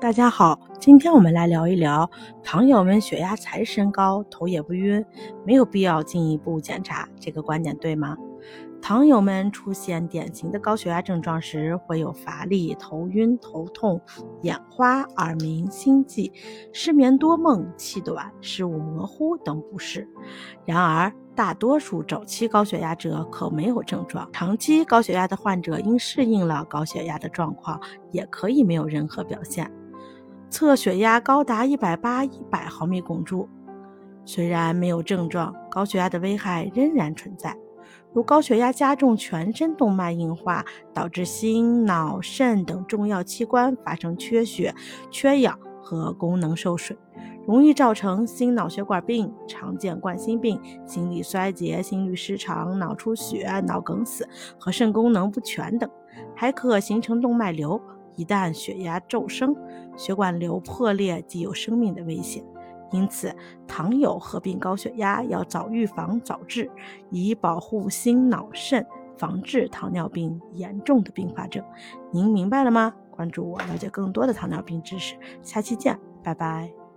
大家好，今天我们来聊一聊糖友们血压才升高，头也不晕，没有必要进一步检查，这个观点对吗？糖友们出现典型的高血压症状时，会有乏力、头晕、头痛、眼花、耳鸣、心悸、失眠多梦、气短、视物模糊等不适。然而，大多数早期高血压者可没有症状，长期高血压的患者因适应了高血压的状况，也可以没有任何表现。测血压高达一百八、一百毫米汞柱，虽然没有症状，高血压的危害仍然存在，如高血压加重全身动脉硬化，导致心、脑、肾等重要器官发生缺血、缺氧和功能受损，容易造成心脑血管病、常见冠心病、心力衰竭、心律失常、脑出血、脑梗死和肾功能不全等，还可形成动脉瘤。一旦血压骤升，血管瘤破裂即有生命的危险。因此，糖友合并高血压要早预防、早治，以保护心、脑、肾，防治糖尿病严重的并发症。您明白了吗？关注我，了解更多的糖尿病知识。下期见，拜拜。